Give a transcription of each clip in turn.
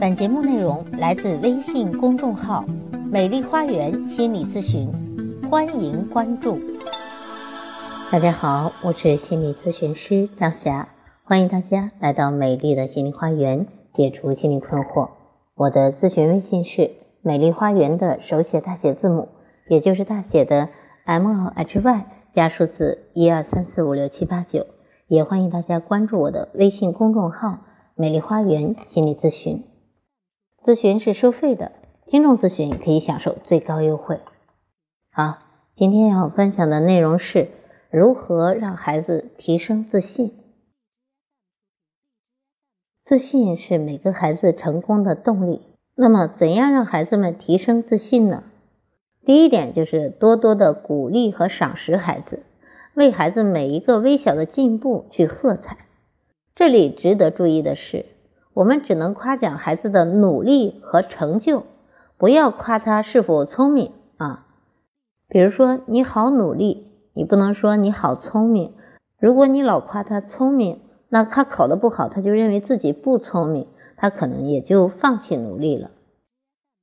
本节目内容来自微信公众号“美丽花园心理咨询”，欢迎关注。大家好，我是心理咨询师张霞，欢迎大家来到美丽的心理花园，解除心理困惑。我的咨询微信是“美丽花园”的手写大写字母，也就是大写的 M L H Y 加数字一二三四五六七八九。也欢迎大家关注我的微信公众号“美丽花园心理咨询”。咨询是收费的，听众咨询可以享受最高优惠。好，今天要分享的内容是如何让孩子提升自信。自信是每个孩子成功的动力。那么，怎样让孩子们提升自信呢？第一点就是多多的鼓励和赏识孩子，为孩子每一个微小的进步去喝彩。这里值得注意的是。我们只能夸奖孩子的努力和成就，不要夸他是否聪明啊。比如说你好努力，你不能说你好聪明。如果你老夸他聪明，那他考得不好，他就认为自己不聪明，他可能也就放弃努力了。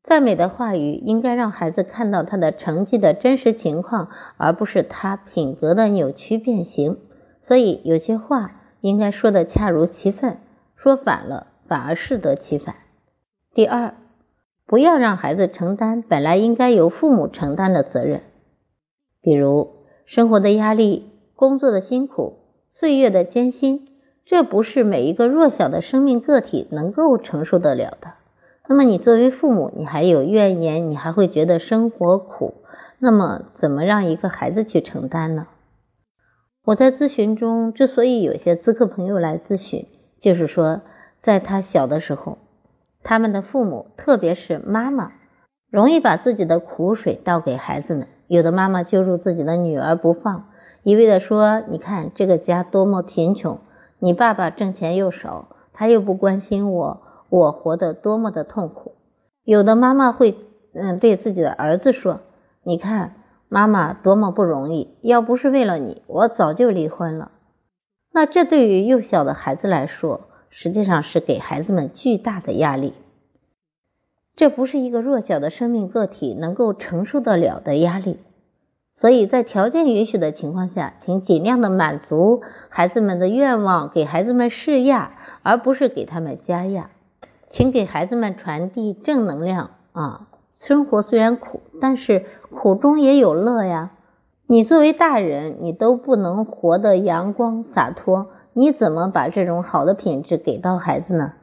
赞美的话语应该让孩子看到他的成绩的真实情况，而不是他品格的扭曲变形。所以有些话应该说的恰如其分，说反了。反而适得其反。第二，不要让孩子承担本来应该由父母承担的责任，比如生活的压力、工作的辛苦、岁月的艰辛，这不是每一个弱小的生命个体能够承受得了的。那么你作为父母，你还有怨言，你还会觉得生活苦，那么怎么让一个孩子去承担呢？我在咨询中之所以有些咨客朋友来咨询，就是说。在他小的时候，他们的父母，特别是妈妈，容易把自己的苦水倒给孩子们。有的妈妈揪住自己的女儿不放，一味的说：“你看这个家多么贫穷，你爸爸挣钱又少，他又不关心我，我活得多么的痛苦。”有的妈妈会，嗯，对自己的儿子说：“你看妈妈多么不容易，要不是为了你，我早就离婚了。”那这对于幼小的孩子来说，实际上是给孩子们巨大的压力，这不是一个弱小的生命个体能够承受得了的压力。所以在条件允许的情况下，请尽量的满足孩子们的愿望，给孩子们施压，而不是给他们加压。请给孩子们传递正能量啊！生活虽然苦，但是苦中也有乐呀。你作为大人，你都不能活得阳光洒脱。你怎么把这种好的品质给到孩子呢？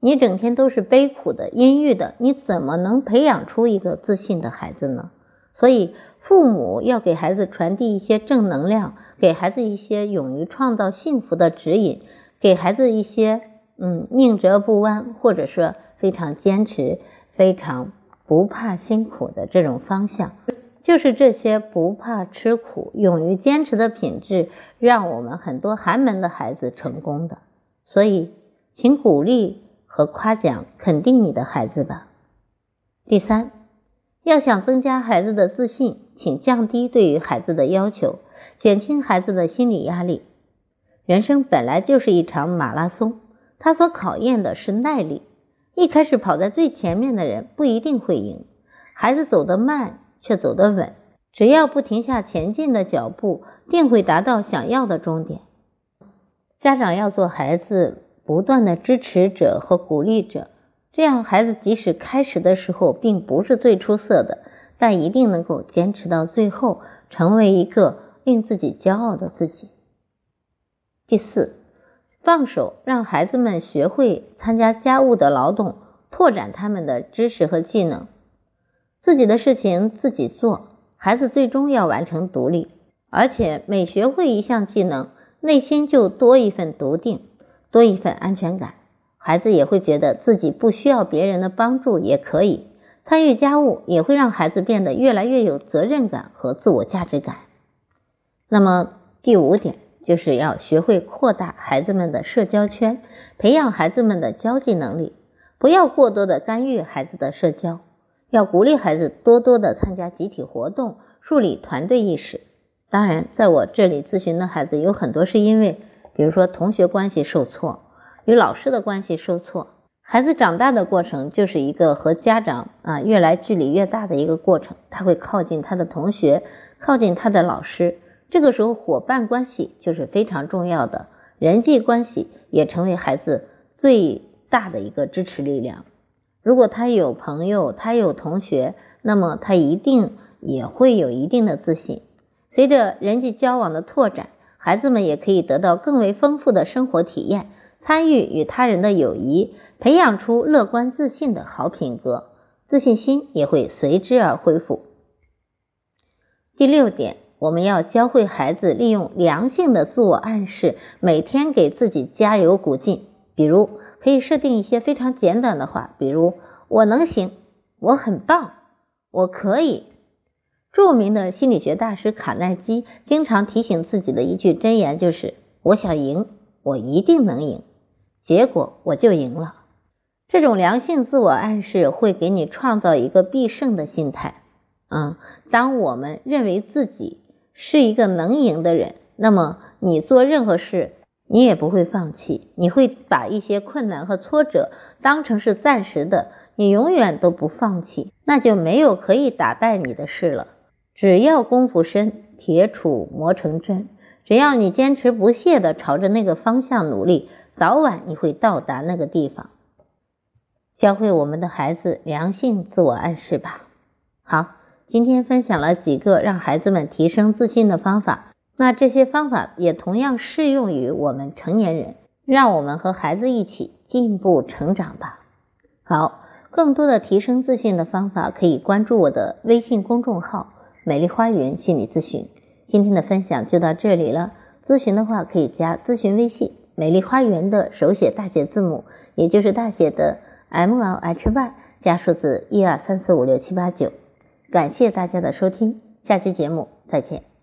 你整天都是悲苦的、阴郁的，你怎么能培养出一个自信的孩子呢？所以，父母要给孩子传递一些正能量，给孩子一些勇于创造幸福的指引，给孩子一些嗯宁折不弯，或者说非常坚持、非常不怕辛苦的这种方向。就是这些不怕吃苦、勇于坚持的品质，让我们很多寒门的孩子成功的。所以，请鼓励和夸奖、肯定你的孩子吧。第三，要想增加孩子的自信，请降低对于孩子的要求，减轻孩子的心理压力。人生本来就是一场马拉松，它所考验的是耐力。一开始跑在最前面的人不一定会赢，孩子走得慢。却走得稳，只要不停下前进的脚步，定会达到想要的终点。家长要做孩子不断的支持者和鼓励者，这样孩子即使开始的时候并不是最出色的，但一定能够坚持到最后，成为一个令自己骄傲的自己。第四，放手让孩子们学会参加家务的劳动，拓展他们的知识和技能。自己的事情自己做，孩子最终要完成独立，而且每学会一项技能，内心就多一份笃定，多一份安全感。孩子也会觉得自己不需要别人的帮助也可以参与家务，也会让孩子变得越来越有责任感和自我价值感。那么第五点就是要学会扩大孩子们的社交圈，培养孩子们的交际能力，不要过多的干预孩子的社交。要鼓励孩子多多的参加集体活动，树立团队意识。当然，在我这里咨询的孩子有很多是因为，比如说同学关系受挫，与老师的关系受挫，孩子长大的过程就是一个和家长啊越来距离越大的一个过程，他会靠近他的同学，靠近他的老师。这个时候，伙伴关系就是非常重要的，人际关系也成为孩子最大的一个支持力量。如果他有朋友，他有同学，那么他一定也会有一定的自信。随着人际交往的拓展，孩子们也可以得到更为丰富的生活体验，参与与他人的友谊。培养出乐观自信的好品格，自信心也会随之而恢复。第六点，我们要教会孩子利用良性的自我暗示，每天给自己加油鼓劲。比如，可以设定一些非常简短的话，比如“我能行”“我很棒”“我可以”。著名的心理学大师卡耐基经常提醒自己的一句箴言就是：“我想赢，我一定能赢，结果我就赢了。”这种良性自我暗示会给你创造一个必胜的心态。嗯，当我们认为自己是一个能赢的人，那么你做任何事，你也不会放弃，你会把一些困难和挫折当成是暂时的，你永远都不放弃，那就没有可以打败你的事了。只要功夫深，铁杵磨成针，只要你坚持不懈地朝着那个方向努力，早晚你会到达那个地方。教会我们的孩子良性自我暗示吧。好，今天分享了几个让孩子们提升自信的方法，那这些方法也同样适用于我们成年人。让我们和孩子一起进步成长吧。好，更多的提升自信的方法可以关注我的微信公众号“美丽花园心理咨询”。今天的分享就到这里了，咨询的话可以加咨询微信“美丽花园”的手写大写字母，也就是大写的。M L H Y 加数字一二三四五六七八九，感谢大家的收听，下期节目再见。